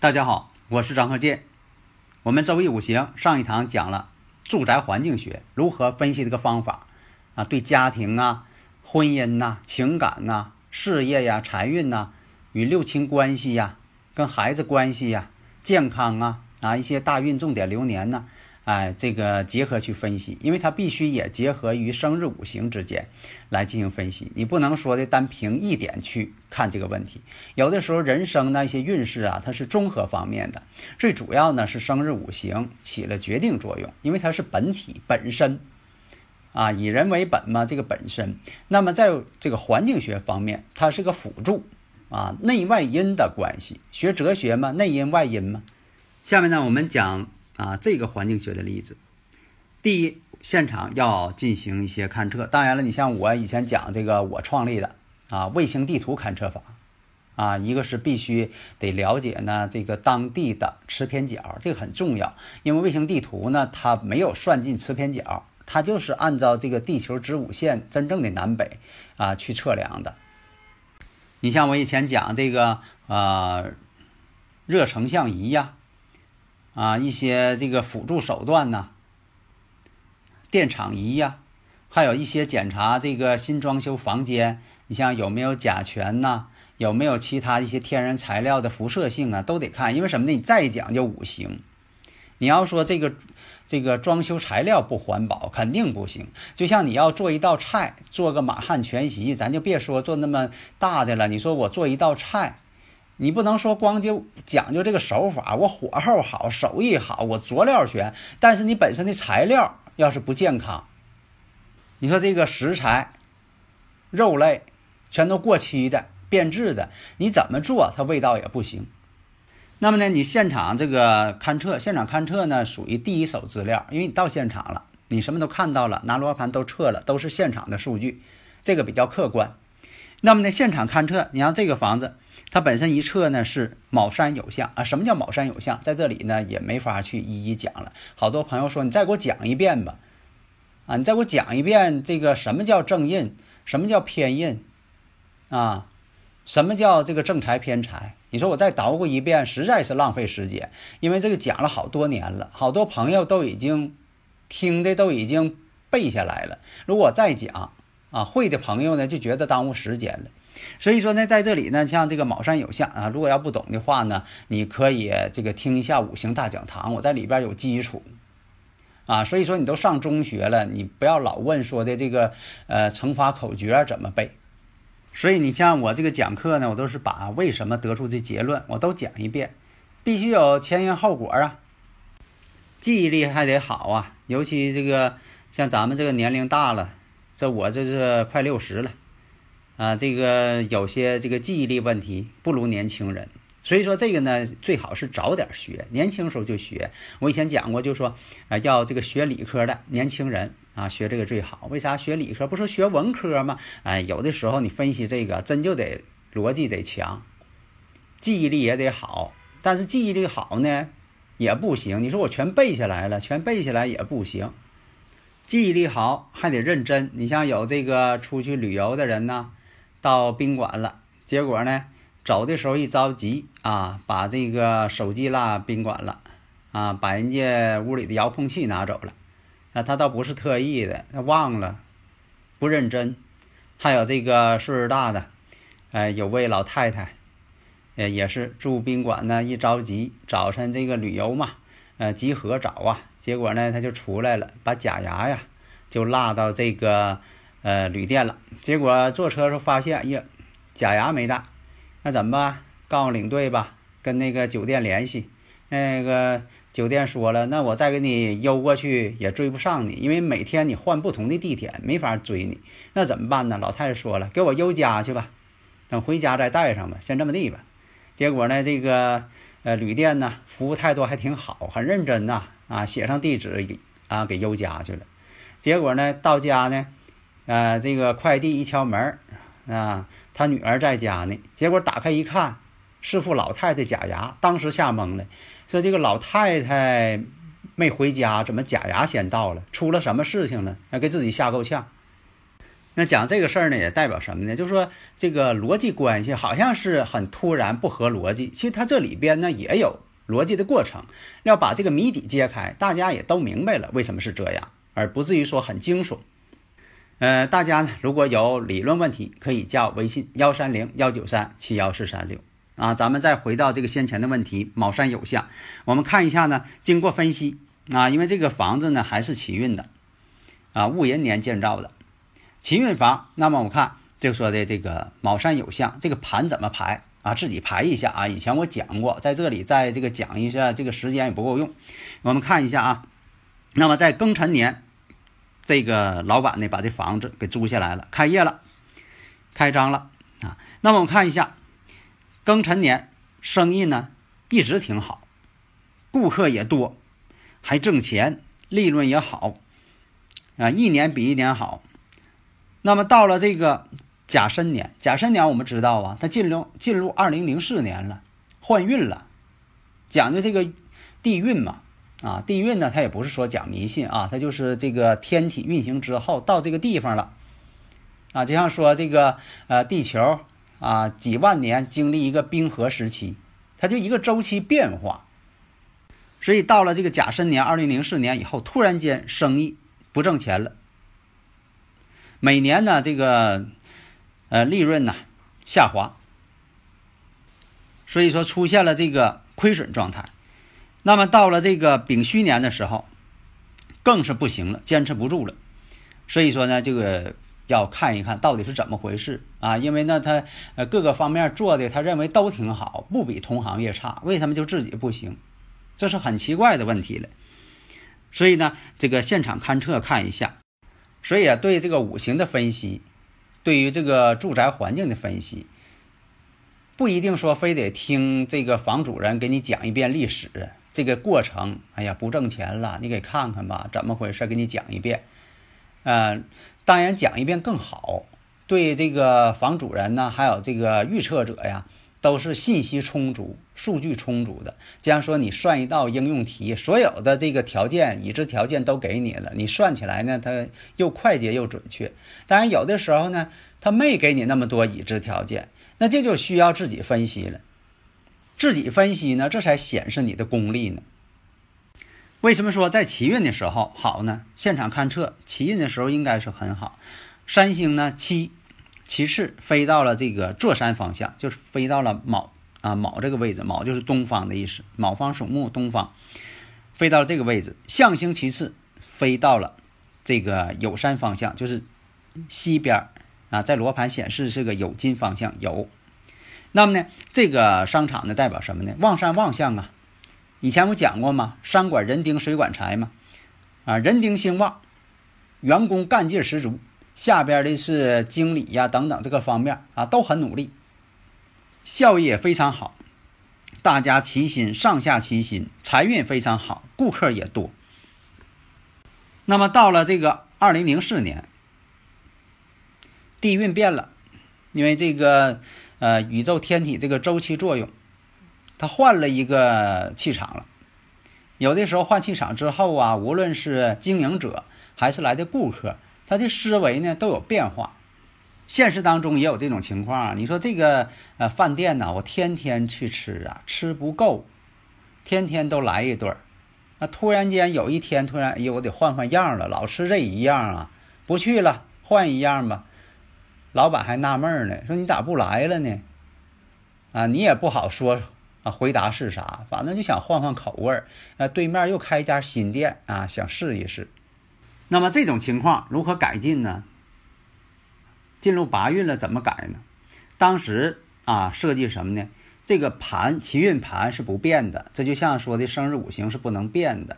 大家好，我是张鹤剑。我们周易五行上一堂讲了住宅环境学如何分析这个方法啊，对家庭啊、婚姻呐、情感呐、事业呀、财运呐、与六亲关系呀、跟孩子关系呀、健康啊啊一些大运重点流年呢。哎，这个结合去分析，因为它必须也结合于生日五行之间来进行分析。你不能说的单凭一点去看这个问题。有的时候人生那些运势啊，它是综合方面的，最主要呢是生日五行起了决定作用，因为它是本体本身啊，以人为本嘛，这个本身。那么在这个环境学方面，它是个辅助啊，内外因的关系。学哲学嘛，内因外因嘛。下面呢，我们讲。啊，这个环境学的例子，第一，现场要进行一些勘测。当然了，你像我以前讲这个，我创立的啊卫星地图勘测法，啊，一个是必须得了解呢这个当地的磁偏角，这个很重要，因为卫星地图呢它没有算进磁偏角，它就是按照这个地球子午线真正的南北啊去测量的。你像我以前讲这个啊热成像仪呀。啊一些这个辅助手段呢，电场仪呀，还有一些检查这个新装修房间，你像有没有甲醛呐，有没有其他一些天然材料的辐射性啊，都得看。因为什么呢？你再讲究五行，你要说这个这个装修材料不环保，肯定不行。就像你要做一道菜，做个满汉全席，咱就别说做那么大的了。你说我做一道菜。你不能说光就讲究这个手法，我火候好，手艺好，我佐料全，但是你本身的材料要是不健康，你说这个食材、肉类全都过期的、变质的，你怎么做它味道也不行。那么呢，你现场这个勘测，现场勘测呢属于第一手资料，因为你到现场了，你什么都看到了，拿罗盘都测了，都是现场的数据，这个比较客观。那么呢，现场勘测，你像这个房子。它本身一测呢是卯山有相啊，什么叫卯山有相？在这里呢也没法去一一讲了。好多朋友说你再给我讲一遍吧，啊，你再给我讲一遍这个什么叫正印，什么叫偏印，啊，什么叫这个正财偏财？你说我再捣鼓一遍，实在是浪费时间，因为这个讲了好多年了，好多朋友都已经听的都已经背下来了。如果再讲啊，会的朋友呢就觉得耽误时间了。所以说呢，在这里呢，像这个卯山有相啊，如果要不懂的话呢，你可以这个听一下五行大讲堂，我在里边有基础啊。所以说你都上中学了，你不要老问说的这个呃乘法口诀怎么背。所以你像我这个讲课呢，我都是把为什么得出这结论我都讲一遍，必须有前因后果啊，记忆力还得好啊，尤其这个像咱们这个年龄大了，这我这是快六十了。啊，这个有些这个记忆力问题不如年轻人，所以说这个呢最好是早点学，年轻时候就学。我以前讲过，就说啊要这个学理科的年轻人啊学这个最好。为啥学理科？不说学文科吗？哎，有的时候你分析这个真就得逻辑得强，记忆力也得好。但是记忆力好呢也不行。你说我全背下来了，全背下来也不行。记忆力好还得认真。你像有这个出去旅游的人呢。到宾馆了，结果呢，走的时候一着急啊，把这个手机落宾馆了，啊，把人家屋里的遥控器拿走了，啊，他倒不是特意的，他忘了，不认真。还有这个岁数大的，哎，有位老太太，呃，也是住宾馆呢，一着急，早晨这个旅游嘛，呃，集合早啊，结果呢，他就出来了，把假牙呀就落到这个。呃，旅店了，结果坐车时候发现，呀，假牙没带，那怎么办？告诉领队吧，跟那个酒店联系，那个酒店说了，那我再给你邮过去也追不上你，因为每天你换不同的地点，没法追你。那怎么办呢？老太太说了，给我邮家去吧，等回家再带上吧，先这么地吧。结果呢，这个呃旅店呢服务态度还挺好，很认真呐啊，写上地址啊给邮家去了。结果呢到家呢，呃这个快递一敲门啊，他女儿在家呢，结果打开一看，是副老太太假牙，当时吓懵了。说这个老太太没回家，怎么假牙先到了？出了什么事情呢？要给自己吓够呛。那讲这个事儿呢，也代表什么呢？就是说这个逻辑关系好像是很突然，不合逻辑。其实它这里边呢也有逻辑的过程，要把这个谜底揭开，大家也都明白了为什么是这样，而不至于说很惊悚。呃，大家呢如果有理论问题，可以加微信幺三零幺九三七幺四三六。啊，咱们再回到这个先前的问题，卯山有相，我们看一下呢。经过分析啊，因为这个房子呢还是奇运的，啊，戊寅年建造的奇运房。那么我看就说的这个卯山有相，这个盘怎么排啊？自己排一下啊。以前我讲过，在这里再这个讲一下，这个时间也不够用。我们看一下啊。那么在庚辰年，这个老板呢把这房子给租下来了，开业了，开张了啊。那么我们看一下。庚辰年生意呢一直挺好，顾客也多，还挣钱，利润也好，啊，一年比一年好。那么到了这个甲申年，甲申年我们知道啊，它进入进入二零零四年了，换运了，讲究这个地运嘛，啊，地运呢，它也不是说讲迷信啊，它就是这个天体运行之后到这个地方了，啊，就像说这个呃地球。啊，几万年经历一个冰河时期，它就一个周期变化，所以到了这个甲申年二零零四年以后，突然间生意不挣钱了，每年呢这个呃利润呢下滑，所以说出现了这个亏损状态。那么到了这个丙戌年的时候，更是不行了，坚持不住了，所以说呢这个。要看一看到底是怎么回事啊？因为呢，他呃各个方面做的，他认为都挺好，不比同行业差，为什么就自己不行？这是很奇怪的问题了。所以呢，这个现场勘测看一下，所以啊，对这个五行的分析，对于这个住宅环境的分析，不一定说非得听这个房主人给你讲一遍历史这个过程。哎呀，不挣钱了，你给看看吧，怎么回事？给你讲一遍，嗯。当然讲一遍更好，对这个房主人呢，还有这个预测者呀，都是信息充足、数据充足的。这样说，你算一道应用题，所有的这个条件、已知条件都给你了，你算起来呢，它又快捷又准确。当然，有的时候呢，他没给你那么多已知条件，那这就需要自己分析了。自己分析呢，这才显示你的功力呢。为什么说在奇运的时候好呢？现场勘测奇运的时候应该是很好。三星呢，七，其次飞到了这个坐山方向，就是飞到了卯啊卯这个位置，卯就是东方的意思，卯方属木，东方，飞到了这个位置。象星其次飞到了这个酉山方向，就是西边啊，在罗盘显示是个酉金方向酉。那么呢，这个商场呢代表什么呢？旺山旺相啊。以前我讲过嘛，山管人丁，水管财嘛，啊，人丁兴旺，员工干劲十足，下边的是经理呀等等这个方面啊都很努力，效益也非常好，大家齐心，上下齐心，财运非常好，顾客也多。那么到了这个二零零四年，地运变了，因为这个呃宇宙天体这个周期作用。它换了一个气场了，有的时候换气场之后啊，无论是经营者还是来的顾客，他的思维呢都有变化。现实当中也有这种情况，你说这个呃饭店呢，我天天去吃啊，吃不够，天天都来一顿儿，那突然间有一天突然，哎呦，我得换换样了，老吃这一样啊，不去了，换一样吧。老板还纳闷呢，说你咋不来了呢？啊，你也不好说。啊，回答是啥？反正就想换换口味儿。那对面又开一家新店啊，想试一试。那么这种情况如何改进呢？进入八运了怎么改呢？当时啊，设计什么呢？这个盘奇运盘是不变的，这就像说的生日五行是不能变的。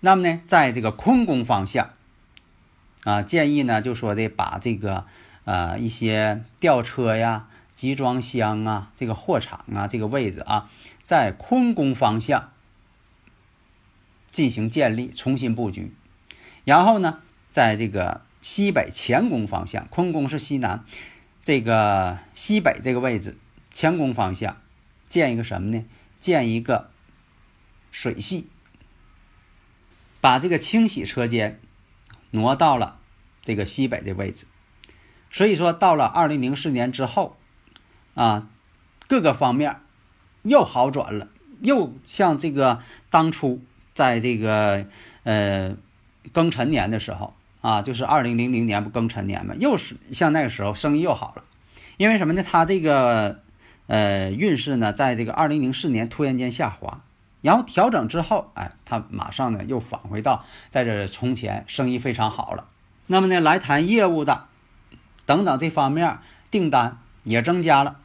那么呢，在这个坤宫方向啊，建议呢就说的把这个呃一些吊车呀、集装箱啊、这个货场啊这个位置啊，在坤宫方向进行建立，重新布局。然后呢，在这个西北乾宫方向，坤宫是西南，这个西北这个位置。乾宫方向建一个什么呢？建一个水系，把这个清洗车间挪到了这个西北这位置。所以说，到了二零零四年之后，啊，各个方面又好转了，又像这个当初在这个呃庚辰年的时候啊，就是二零零零年不庚辰年嘛，又是像那个时候生意又好了，因为什么呢？他这个。呃，运势呢，在这个二零零四年突然间下滑，然后调整之后，哎，他马上呢又返回到在这从前生意非常好了。那么呢，来谈业务的等等这方面订单也增加了。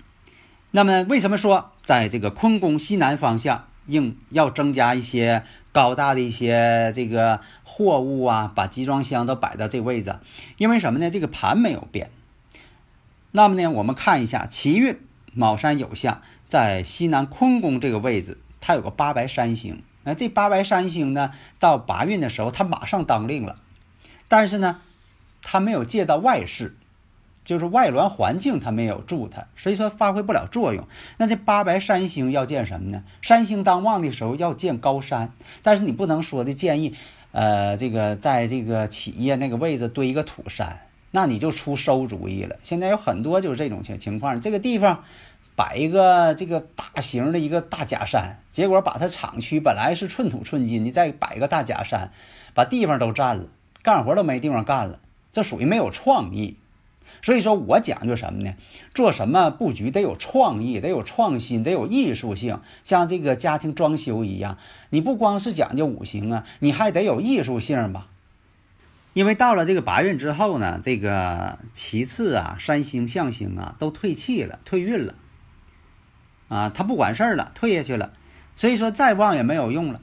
那么为什么说在这个坤宫西南方向应要增加一些高大的一些这个货物啊，把集装箱都摆到这位置？因为什么呢？这个盘没有变。那么呢，我们看一下奇运。卯山有相，在西南坤宫这个位置，它有个八白三星。那这八白三星呢，到八运的时候，它马上当令了。但是呢，它没有借到外势，就是外峦环境它没有助它，所以说发挥不了作用。那这八白三星要建什么呢？三星当旺的时候要建高山，但是你不能说的建议，呃，这个在这个企业那个位置堆一个土山。那你就出馊主意了。现在有很多就是这种情情况，这个地方摆一个这个大型的一个大假山，结果把它厂区本来是寸土寸金，你再摆个大假山，把地方都占了，干活都没地方干了，这属于没有创意。所以说我讲究什么呢？做什么布局得有创意，得有创新，得有艺术性。像这个家庭装修一样，你不光是讲究五行啊，你还得有艺术性吧。因为到了这个八运之后呢，这个其次啊，三星象星啊都退气了，退运了，啊，他不管事儿了，退下去了，所以说再旺也没有用了。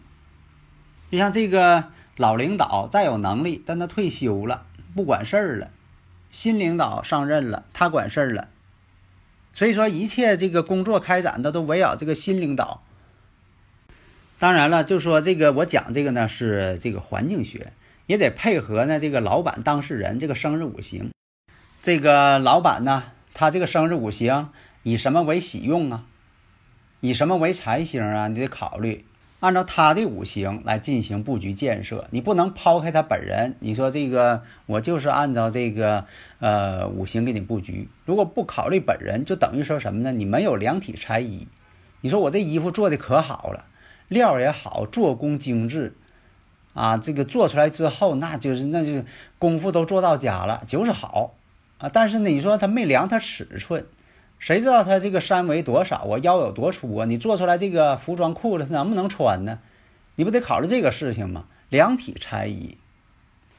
就像这个老领导再有能力，但他退休了，不管事儿了，新领导上任了，他管事儿了，所以说一切这个工作开展的都围绕这个新领导。当然了，就说这个我讲这个呢是这个环境学。也得配合呢，这个老板当事人这个生日五行，这个老板呢，他这个生日五行以什么为喜用啊？以什么为财星啊？你得考虑按照他的五行来进行布局建设，你不能抛开他本人。你说这个我就是按照这个呃五行给你布局，如果不考虑本人，就等于说什么呢？你没有量体裁衣。你说我这衣服做的可好了，料也好，做工精致。啊，这个做出来之后，那就是那就功夫都做到家了，就是好啊。但是呢，你说他没量他尺寸，谁知道他这个三围多少啊，腰有多粗啊？你做出来这个服装裤子能不能穿呢？你不得考虑这个事情吗？量体裁衣。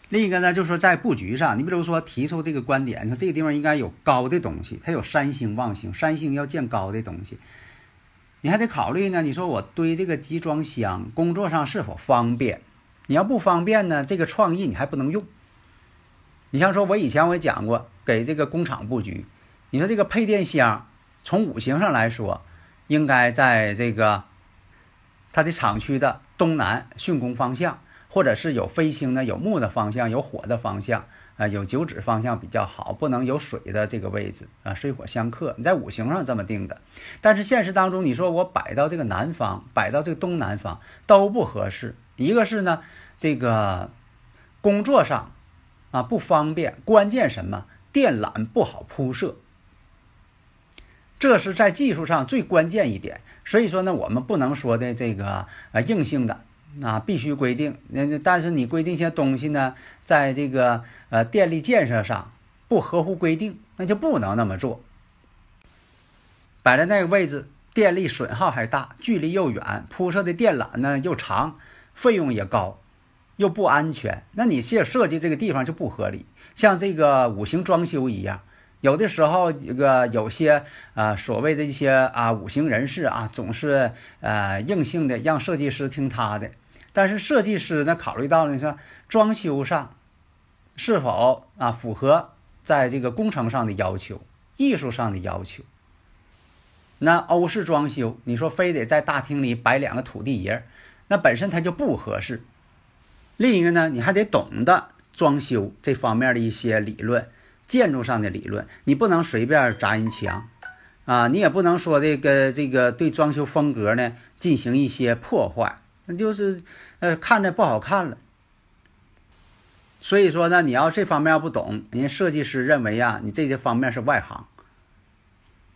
另一个呢，就是说在布局上，你比如说提出这个观点，你说这个地方应该有高的东西，它有三星旺星，三星要建高的东西，你还得考虑呢。你说我堆这个集装箱，工作上是否方便？你要不方便呢，这个创意你还不能用。你像说，我以前我也讲过，给这个工厂布局，你说这个配电箱，从五行上来说，应该在这个它的厂区的东南巽宫方向，或者是有飞星的、有木的方向、有火的方向啊，有九指方向比较好，不能有水的这个位置啊，水火相克。你在五行上这么定的，但是现实当中，你说我摆到这个南方，摆到这个东南方都不合适。一个是呢。这个工作上啊不方便，关键什么电缆不好铺设，这是在技术上最关键一点。所以说呢，我们不能说的这个呃硬性的啊必须规定，那但是你规定一些东西呢，在这个呃电力建设上不合乎规定，那就不能那么做。摆在那个位置，电力损耗还大，距离又远，铺设的电缆呢又长，费用也高。又不安全，那你现设计这个地方就不合理。像这个五行装修一样，有的时候，这个有些啊所谓的一些啊五行人士啊，总是呃硬性的让设计师听他的。但是设计师呢，考虑到呢说装修上是否啊符合在这个工程上的要求、艺术上的要求。那欧式装修，你说非得在大厅里摆两个土地爷，那本身它就不合适。另一个呢，你还得懂得装修这方面的一些理论。建筑上的理论，你不能随便砸人墙，啊，你也不能说这个这个对装修风格呢进行一些破坏，那就是呃看着不好看了。所以说呢，你要这方面不懂，人家设计师认为呀，你这些方面是外行。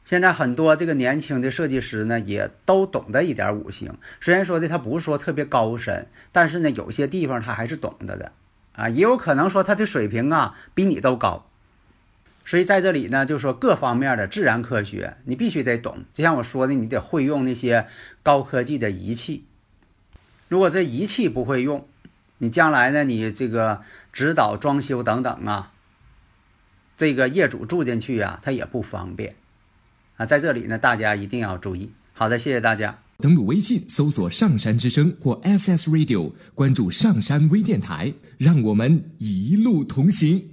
现在很多这个年轻的设计师呢，也都懂得一点五行，虽然说的他不是说特别高深，但是呢，有些地方他还是懂得的，啊，也有可能说他的水平啊比你都高。所以在这里呢，就说各方面的自然科学，你必须得懂。就像我说的，你得会用那些高科技的仪器。如果这仪器不会用，你将来呢，你这个指导装修等等啊，这个业主住进去啊，他也不方便啊。在这里呢，大家一定要注意。好的，谢谢大家。登录微信，搜索“上山之声”或 SS Radio，关注上山微电台，让我们一路同行。